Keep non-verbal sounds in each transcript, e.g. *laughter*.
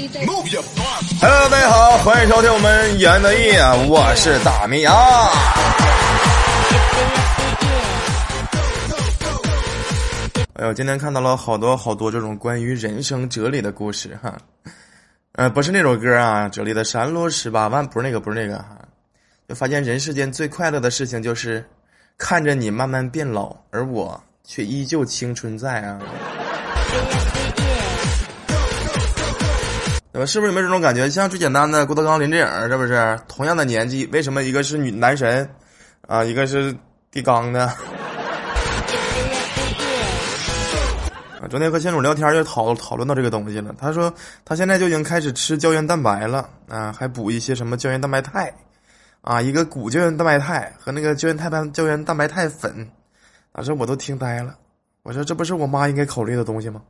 Hello，大家好，欢迎收听我们演的夜，我是大米啊。哎呦，今天看到了好多好多这种关于人生哲理的故事哈。呃，不是那首歌啊，这里的山路十八弯，不是那个，不是那个哈。就发现人世间最快乐的事情就是看着你慢慢变老，而我却依旧青春在啊。是不是有没有这种感觉？像最简单的郭德纲、林志颖，是不是同样的年纪？为什么一个是女男神，啊，一个是地刚呢？*laughs* 啊，昨天和千主聊天就讨讨论到这个东西了。他说他现在就已经开始吃胶原蛋白了，啊，还补一些什么胶原蛋白肽，啊，一个骨胶原蛋白肽和那个胶原肽白胶原蛋白肽粉，啊，这我都听呆了。我说这不是我妈应该考虑的东西吗？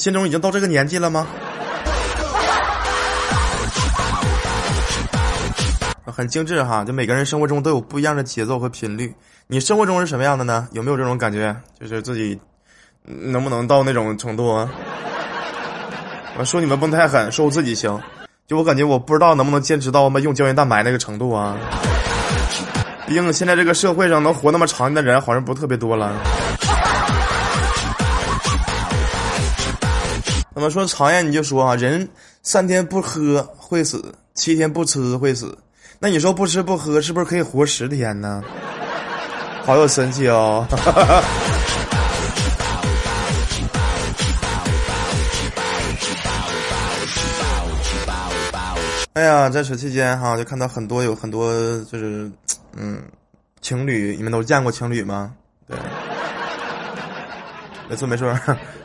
心中已经到这个年纪了吗？很精致哈，就每个人生活中都有不一样的节奏和频率。你生活中是什么样的呢？有没有这种感觉？就是自己能不能到那种程度啊？*laughs* 我说你们不能太狠，说我自己行。就我感觉，我不知道能不能坚持到我们用胶原蛋白那个程度啊。毕竟现在这个社会上能活那么长的人，好像不特别多了。怎么说长远，你就说啊，人三天不喝会死，七天不吃会死。那你说不吃不喝是不是可以活十天呢？*laughs* 好有神奇哦！*laughs* 哎呀，在此期间哈，就看到很多有很多就是嗯，情侣，你们都见过情侣吗？对，没错没错。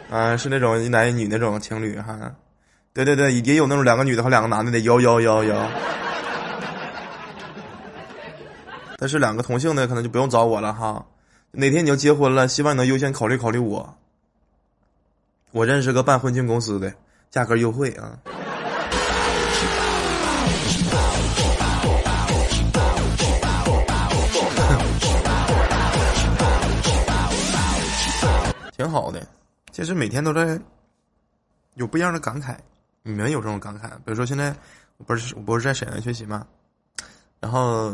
啊，是那种一男一女那种情侣哈，对对对，也有那种两个女的和两个男的的，有有有有。但是两个同性的可能就不用找我了哈，哪天你要结婚了，希望你能优先考虑考虑我。我认识个办婚庆公司的，价格优惠啊。*laughs* 挺好的。其实每天都在有不一样的感慨，你们有这种感慨？比如说现在我不是我不是在沈阳学习吗？然后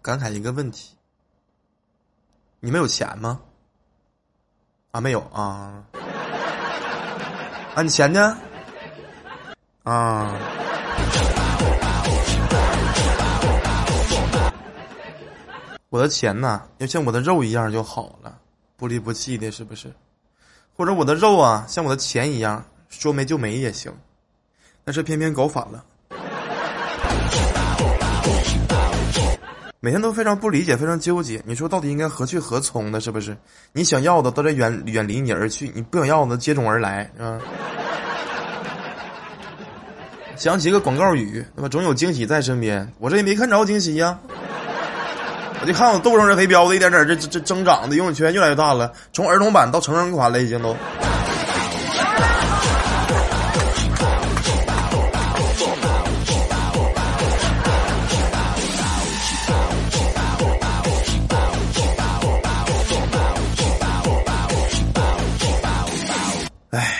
感慨一个问题：你们有钱吗？啊，没有啊。啊，你钱呢？啊。我的钱呢，要像我的肉一样就好了，不离不弃的，是不是？或者我的肉啊，像我的钱一样，说没就没也行，但是偏偏搞反了。每天都非常不理解，非常纠结。你说到底应该何去何从呢？是不是？你想要的都在远远离你而去，你不想要的接踵而来，是吧？*laughs* 想起一个广告语，那么？总有惊喜在身边。我这也没看着惊喜呀。我就看我斗上这肥膘子，一点点这这这增长的游泳圈越来越大了，从儿童版到成人款了，已经都。唉，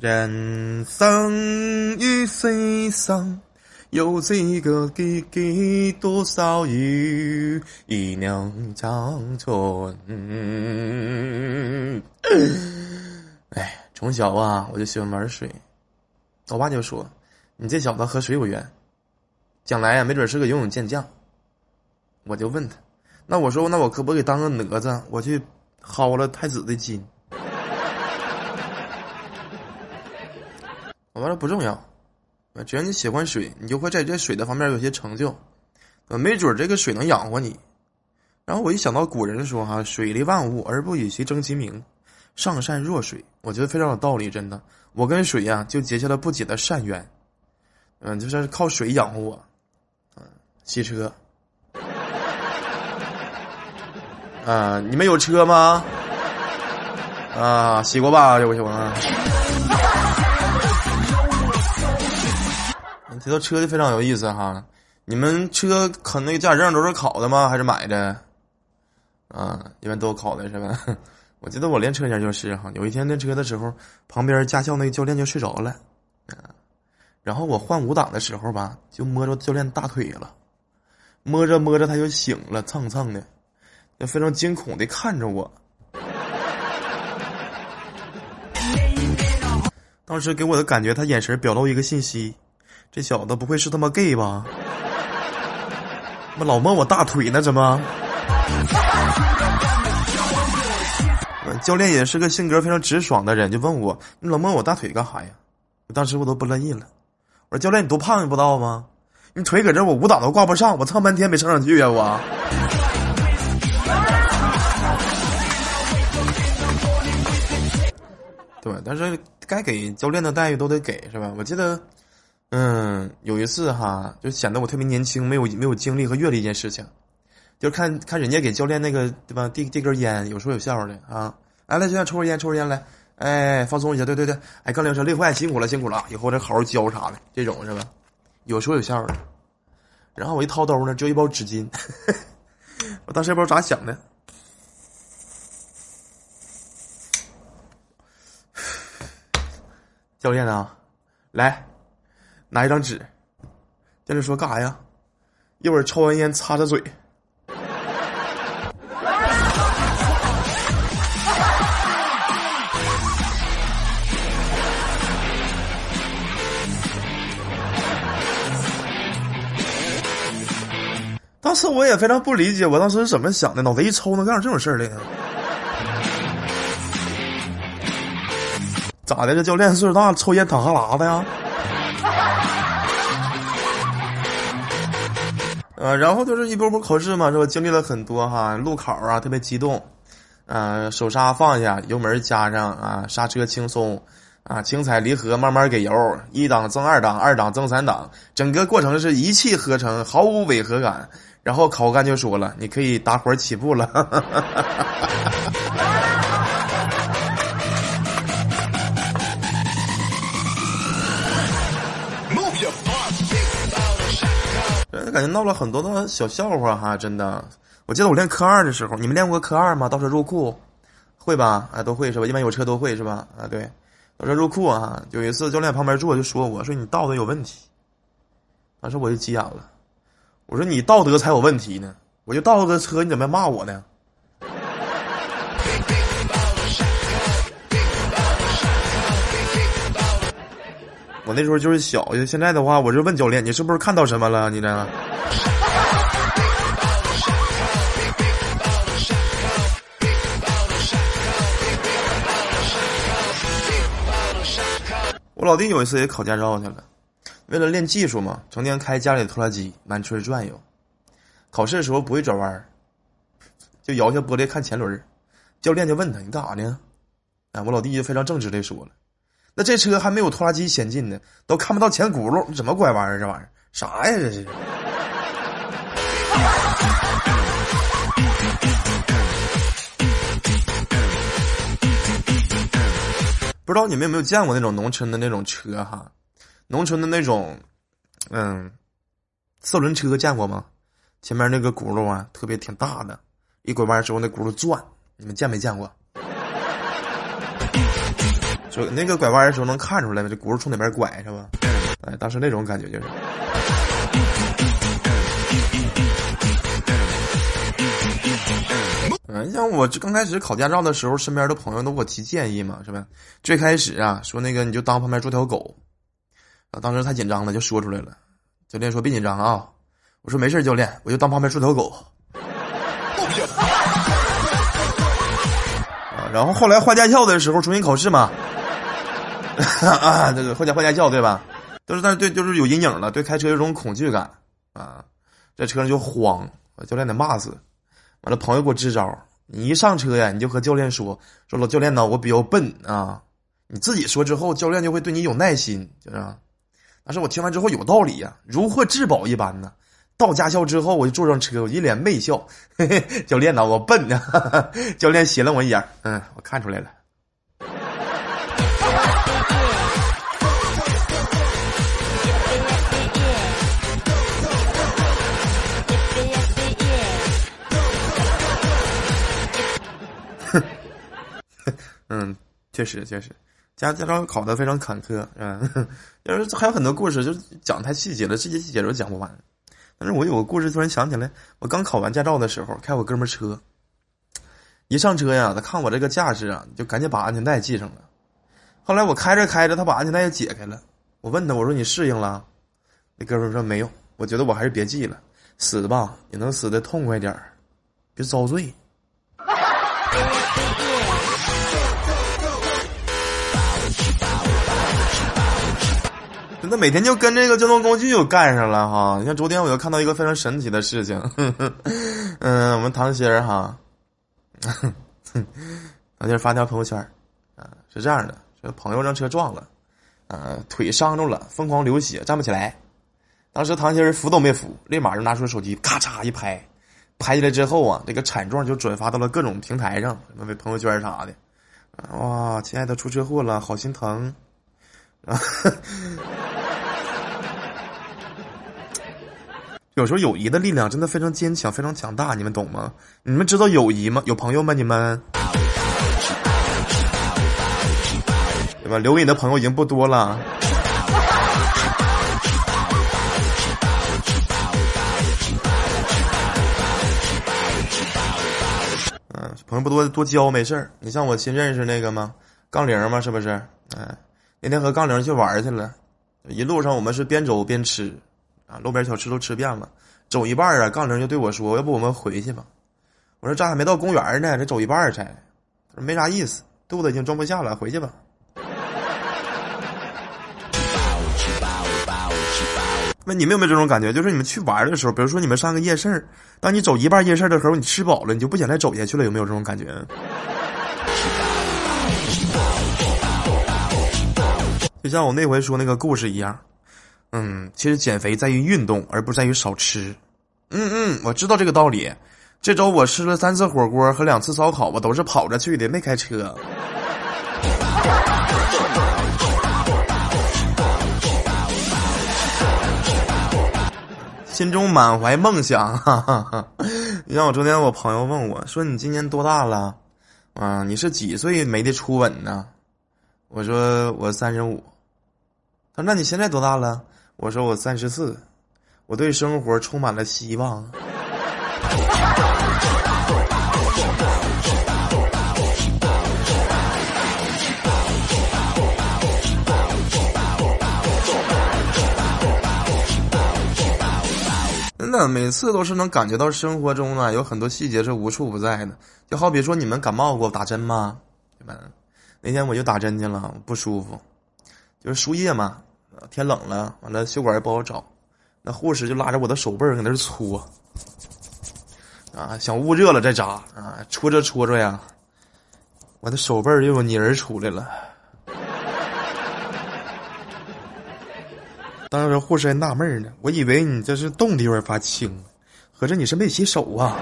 人生于世上。有几个给给多少雨，一娘长春。哎，从小啊，我就喜欢玩水。我爸就说：“你这小子和水有缘，将来呀，没准是个游泳健将。”我就问他：“那我说，那我可不可以当个哪吒，我去薅了太子的筋？”我说不重要。只要你喜欢水，你就会在这水的方面有些成就，呃，没准这个水能养活你。然后我一想到古人说哈“水利万物而不以其争其名，上善若水”，我觉得非常有道理，真的。我跟水呀就结下了不解的善缘，嗯，就是靠水养活我，嗯，洗车。啊，你们有车吗？啊，洗过吧，有不行啊？提到车就非常有意思哈，你们车考那个驾驶证都是考的吗？还是买的？啊，一般都考的是吧？*laughs* 我记得我练车前就是哈，有一天练车的时候，旁边驾校那个教练就睡着了，啊，然后我换五档的时候吧，就摸着教练大腿了，摸着摸着他就醒了，蹭蹭的，就非常惊恐的看着我，当时给我的感觉，他眼神表露一个信息，这小子不会是他妈 gay 吧？怎么老摸我大腿呢？怎么？教练也是个性格非常直爽的人，就问我：“你老摸我大腿干啥呀？”当时我都不乐意了，我说：“教练，你多胖你不知道吗？你腿搁这，我舞蹈都挂不上，我唱半天没唱上去呀！我。”对，但是该给教练的待遇都得给，是吧？我记得，嗯，有一次哈，就显得我特别年轻，没有没有经历和阅历一件事情，就看看人家给教练那个对吧，递递根烟，有说有笑的啊。来来，教练抽根烟，抽根烟来，哎，放松一下。对对对，哎，刚练车累坏，辛苦了，辛苦了，以后得好好教啥的，这种是吧？有说有笑的。然后我一掏兜呢，就一包纸巾，*laughs* 我当时也不知道咋想的。*sighs* 教练啊，来，拿一张纸。教练说干啥呀？一会儿抽完烟擦擦嘴。当时我也非常不理解，我当时是怎么想的？脑袋一抽，能干出这种事儿来呢？咋的？这教练岁数大，抽烟淌哈喇子呀？呃，然后就是一波波考试嘛，是吧？经历了很多哈，路考啊，特别激动，啊，手刹放下，油门加上啊，刹车轻松，啊，轻踩离合，慢慢给油，一档增二档，二档增三档，整个过程是一气呵成，毫无违和感。然后考官就说了：“你可以打火起步了。*laughs* ”感觉闹了很多的小笑话哈，真的。我记得我练科二的时候，你们练过科二吗？倒车入库，会吧？啊，都会是吧？一般有车都会是吧？啊，对，倒车入库啊。有一次教练旁边坐就说我说你道德有问题，当时我就急眼了。我说你道德才有问题呢，我就倒了个车，你怎么骂我呢？我那时候就是小，现在的话，我就问教练，你是不是看到什么了？你这？我老弟有一次也考驾照去了。为了练技术嘛，成天开家里的拖拉机满村转悠。考试的时候不会转弯就摇下玻璃看前轮教练就问他：“你干啥呢？”哎，我老弟就非常正直的说了：“那这车还没有拖拉机先进呢，都看不到前轱辘，怎么拐弯啊？这玩意儿啥呀？这是？”不知道你们有没有见过那种农村的那种车哈？农村的那种，嗯，四轮车见过吗？前面那个轱辘啊，特别挺大的，一拐弯之后那轱辘转，你们见没见过？就那个拐弯的时候能看出来吗？这轱辘从哪边拐是吧？哎，当时那种感觉就是。嗯，像我刚开始考驾照的时候，身边的朋友都给我提建议嘛，是吧？最开始啊，说那个你就当旁边坐条狗。啊！当时太紧张了，就说出来了。教练说：“别紧张啊！”我说：“没事，教练，我就当旁边说条狗。*laughs* ”啊！然后后来换驾校的时候重新考试嘛，*laughs* 啊，这个换驾换驾校对吧？都是但是对，就是有阴影了，对开车有种恐惧感啊，在车上就慌，教练得骂死。完了，朋友给我支招：你一上车呀，你就和教练说：“说老教练呢，我比较笨啊。”你自己说之后，教练就会对你有耐心，就是？但是我听完之后有道理呀，如获至宝一般呢。到驾校之后，我就坐上车，我一脸媚笑。嘿嘿，教练呐，我笨呢。*laughs* 教练斜了我一眼，嗯，我看出来了。哼，*laughs* 确实确实，驾驾照考的非常坎坷，嗯，*laughs* 要是还有很多故事，就是讲太细节了，这些细节都讲不完。但是我有个故事突然想起来，我刚考完驾照的时候，开我哥们车，一上车呀，他看我这个架势啊，就赶紧把安全带系上了。后来我开着开着，他把安全带也解开了。我问他，我说你适应了？那哥们说没有，我觉得我还是别系了，死吧也能死的痛快点儿，别遭罪。那每天就跟这个交通工具又干上了哈！你看昨天我又看到一个非常神奇的事情，*laughs* 嗯，我们唐鑫儿哈，*laughs* 唐鑫发条朋友圈啊，是这样的：朋友让车撞了，呃，腿伤着了，疯狂流血，站不起来。当时唐鑫儿扶都没扶，立马就拿出手机，咔嚓一拍，拍下来之后啊，这个惨状就转发到了各种平台上，什么朋友圈啥的。哇，亲爱的，出车祸了，好心疼啊！*laughs* 有时候友谊的力量真的非常坚强，非常强大，你们懂吗？你们知道友谊吗？有朋友吗？你们，对吧？留给你的朋友已经不多了。嗯，朋友不多，多交没事儿。你像我新认识那个吗？杠铃吗？是不是？哎，那天和杠铃去玩去了，一路上我们是边走边吃。啊，路边小吃都吃遍了，走一半啊，杠铃就对我说：“要不我们回去吧？”我说：“这还没到公园呢，这走一半才。”他说：“没啥意思，肚子已经装不下了，回去吧。”那你们有没有这种感觉？就是你们去玩的时候，比如说你们上个夜市，当你走一半夜市的时候，你吃饱了，你就不想再走下去了，有没有这种感觉？就像我那回说那个故事一样。嗯，其实减肥在于运动，而不在于少吃。嗯嗯，我知道这个道理。这周我吃了三次火锅和两次烧烤，我都是跑着去的，没开车。心中满怀梦想，哈哈哈。你像我昨天，我朋友问我说：“你今年多大了？啊，你是几岁没的初吻呢？”我说：“我三十五。”他说：“那你现在多大了？”我说我三十四，我对生活充满了希望。每次都是能感觉到生活中呢有很多细节是无处不在的。就好比说，你们感冒过打针吗？对吧？那天我就打针去了，不舒服，就是输液嘛。天冷了，完了血管也不好找，那护士就拉着我的手背儿搁那搓，啊，想捂热了再扎啊，搓着搓着呀，我的手背儿又有泥儿出来了。当时护士还纳闷呢，我以为你这是冻地方发青，合着你是没洗手啊。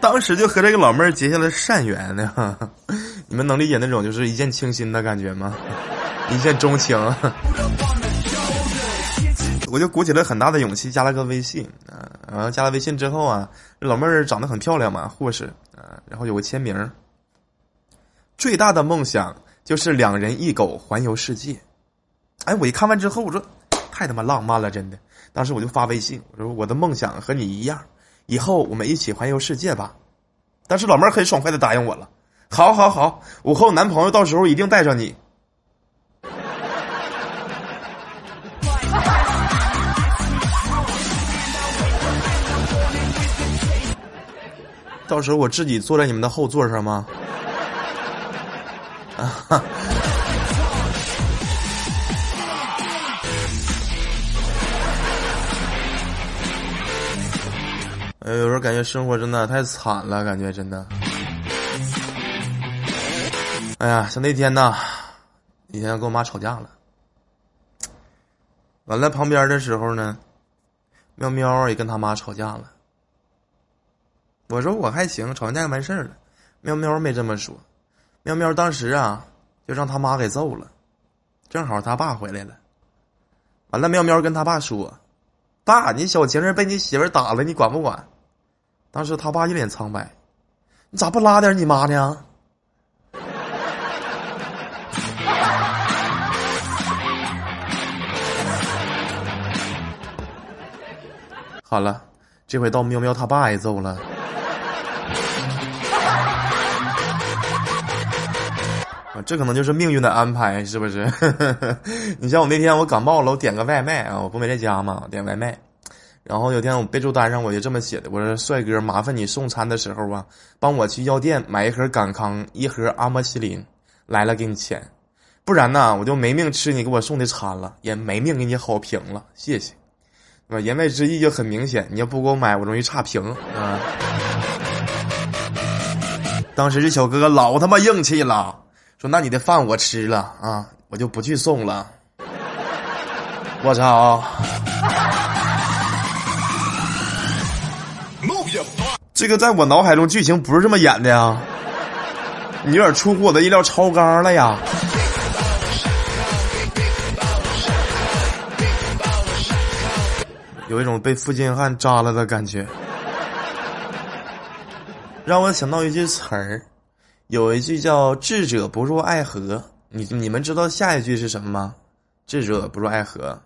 当时就和这个老妹儿结下了善缘呢，*laughs* 你们能理解那种就是一见倾心的感觉吗？*laughs* 一见钟情，我就鼓起了很大的勇气加了个微信啊，然后加了微信之后啊，老妹儿长得很漂亮嘛，护士啊，然后有个签名，最大的梦想就是两人一狗环游世界。哎，我一看完之后，我说太他妈浪漫了，真的。当时我就发微信，我说我的梦想和你一样。以后我们一起环游世界吧，当时老妹儿很爽快的答应我了。好，好，好，我和我男朋友到时候一定带上你。到时候我自己坐在你们的后座上吗？啊。*laughs* 哎，有时候感觉生活真的太惨了，感觉真的。哎呀，像那天呐，那天跟我妈吵架了。完了，旁边的时候呢，喵喵也跟他妈吵架了。我说我还行，吵完架就完事儿了。喵喵没这么说，喵喵当时啊，就让他妈给揍了。正好他爸回来了，完了，喵喵跟他爸说：“爸，你小情人被你媳妇打了，你管不管？”当时他爸一脸苍白：“你咋不拉点你妈呢？” *laughs* 好了，这回到喵喵他爸挨揍了。这可能就是命运的安排，是不是？*laughs* 你像我那天我感冒了，我点个外卖啊，我不没在家嘛，点外卖。然后有天我备注单上我就这么写的，我说帅哥，麻烦你送餐的时候啊，帮我去药店买一盒感康，一盒阿莫西林，来了给你钱，不然呢我就没命吃你给我送的餐了，也没命给你好评了，谢谢。言外之意就很明显，你要不给我买，我容易差评啊。当时这小哥哥老他妈硬气了。说那你的饭我吃了啊，我就不去送了。我操！这个在我脑海中剧情不是这么演的呀，你有点出乎我的意料，超纲了呀。有一种被负心汉扎了的感觉，让我想到一句词儿。有一句叫“智者不入爱河”，你你们知道下一句是什么吗？“智者不入爱河”。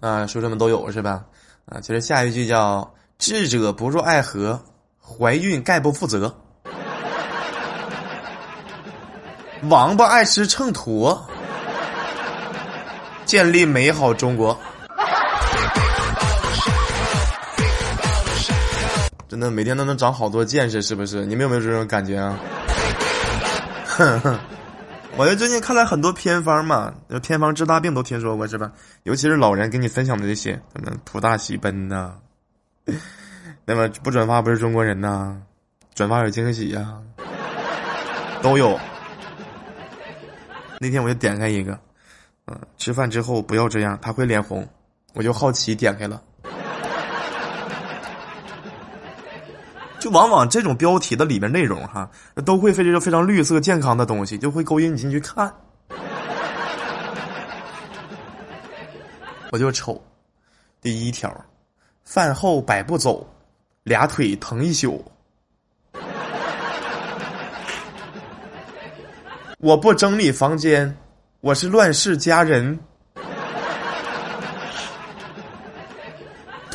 啊，书生们都有是吧？啊，其实下一句叫“智者不入爱河”，怀孕概不负责。王八爱吃秤砣，建立美好中国。真的每天都能长好多见识，是不是？你们有没有这种感觉啊？哼哼，我最近看了很多偏方嘛，偏方治大病都听说过是吧？尤其是老人给你分享的这些，什么普大喜奔呐，*laughs* 那么不转发不是中国人呐，转发有惊喜呀，都有。那天我就点开一个，嗯，吃饭之后不要这样，他会脸红，我就好奇点开了。就往往这种标题的里面内容哈，都会非常非常绿色健康的东西，就会勾引你进去看。我就瞅，第一条，饭后百步走，俩腿疼一宿。我不整理房间，我是乱世佳人。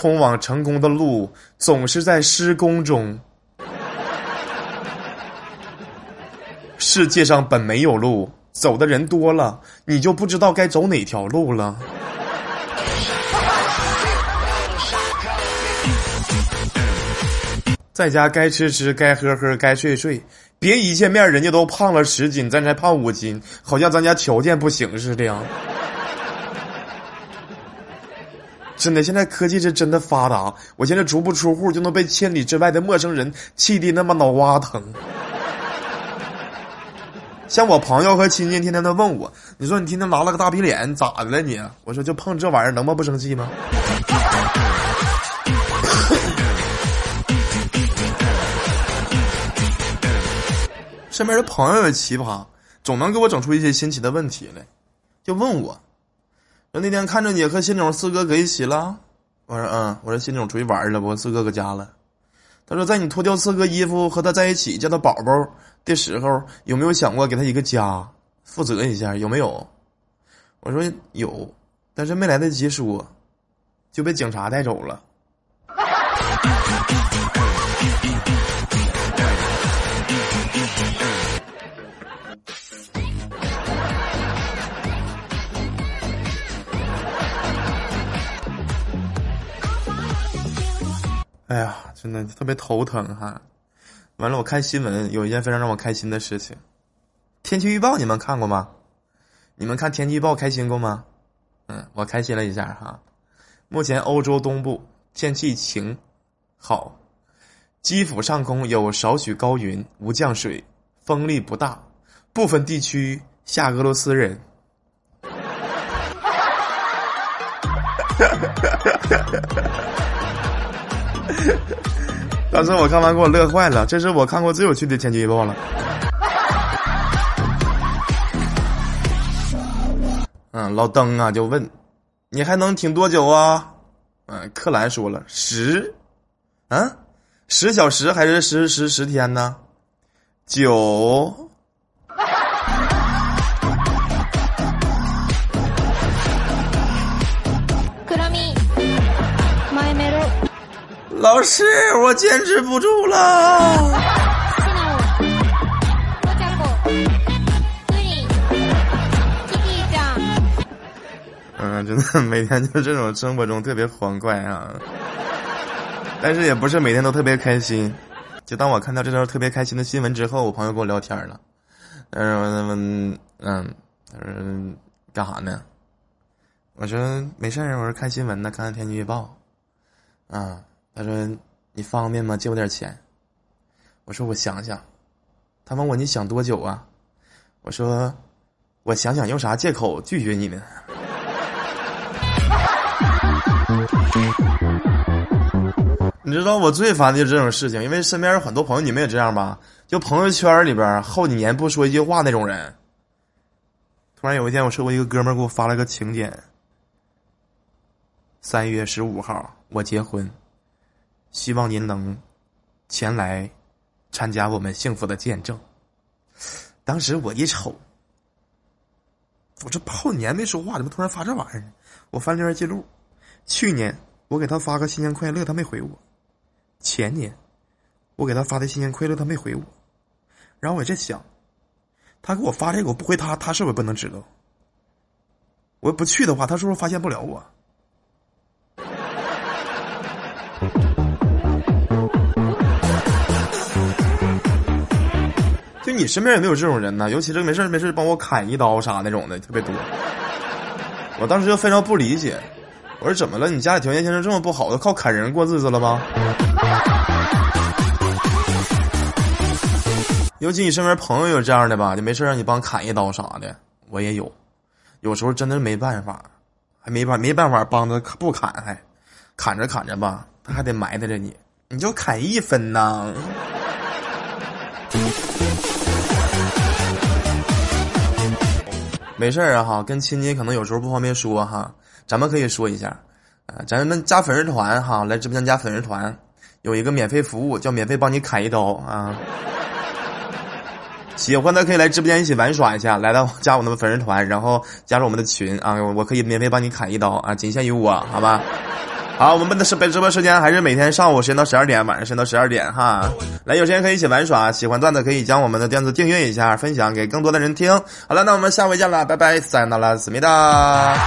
通往成功的路总是在施工中。世界上本没有路，走的人多了，你就不知道该走哪条路了。在家该吃吃，该喝喝，该睡睡，别一见面人家都胖了十斤，咱才胖五斤，好像咱家条件不行似的呀。真的，现在科技是真的发达。我现在足不出户就能被千里之外的陌生人气的那么脑瓜疼。*laughs* 像我朋友和亲戚天天都问我：“你说你天天拉了个大逼脸，咋的了你？”我说：“就碰这玩意儿，能不不生气吗？” *laughs* 身边的朋友也奇葩，总能给我整出一些新奇的问题来，就问我。说那天看着你和新总四哥搁一起了，我说嗯，我说新总出去玩了，我四哥搁家了。他说在你脱掉四哥衣服和他在一起叫他宝宝的时候，有没有想过给他一个家，负责一下？有没有？我说有，但是没来得及说，就被警察带走了。哎呀，真的特别头疼哈！完了，我看新闻有一件非常让我开心的事情，天气预报你们看过吗？你们看天气预报开心过吗？嗯，我开心了一下哈。目前欧洲东部天气晴好，基辅上空有少许高云，无降水，风力不大，部分地区下俄罗斯人。*laughs* *laughs* 当时我看完给我乐坏了，这是我看过最有趣的天气预报了。*laughs* 嗯，老登啊就问，你还能挺多久啊？嗯，克兰说了十，啊，十小时还是十十十天呢？九。老师，我坚持不住了。嗯，真的每天就这种生活中特别欢快啊，但是也不是每天都特别开心。就当我看到这条特别开心的新闻之后，我朋友跟我聊天了，嗯嗯，他说干啥呢？我说没事儿，我说看新闻呢，看看天气预报，啊。他说：“你方便吗？借我点钱。”我说：“我想想。”他问我：“你想多久啊？”我说：“我想想用啥借口拒绝你呢？” *laughs* 你知道我最烦的就是这种事情，因为身边有很多朋友，你们也这样吧？就朋友圈里边好几年不说一句话那种人。突然有一天，我收过一个哥们儿给我发了个请柬：三月十五号我结婚。希望您能前来参加我们幸福的见证。当时我一瞅，我这好几年没说话，怎么突然发这玩意儿呢？我翻聊天记录，去年我给他发个新年快乐，他没回我；前年我给他发的新年快乐，他没回我。然后我在想，他给我发这个，我不回他，他是不是不能知道？我不去的话，他是不是发现不了我？你身边有没有这种人呢？尤其是没事没事帮我砍一刀啥那种的特别多。我当时就非常不理解，我说怎么了？你家里条件现在这么不好，都靠砍人过日子了吗？*laughs* 尤其你身边朋友有这样的吧，就没事让你帮砍一刀啥的，我也有。有时候真的没办法，还没办没办法帮他不砍，还砍着砍着吧，他还得埋汰着你，你就砍一分呐。没事儿啊哈，跟亲戚可能有时候不方便说哈，咱们可以说一下，啊，咱们加粉丝团哈，来直播间加粉丝团，有一个免费服务叫免费帮你砍一刀啊，喜欢的可以来直播间一起玩耍一下，来到加我们的粉丝团，然后加入我们的群啊，我可以免费帮你砍一刀啊，仅限于我，好吧。好，我们的本直播时间还是每天上午时间到十二点，晚上时间到十二点哈。来，有时间可以一起玩耍，喜欢段子可以将我们的段子订阅一下，分享给更多的人听。好了，那我们下回见了，拜拜，塞纳拉，思密达。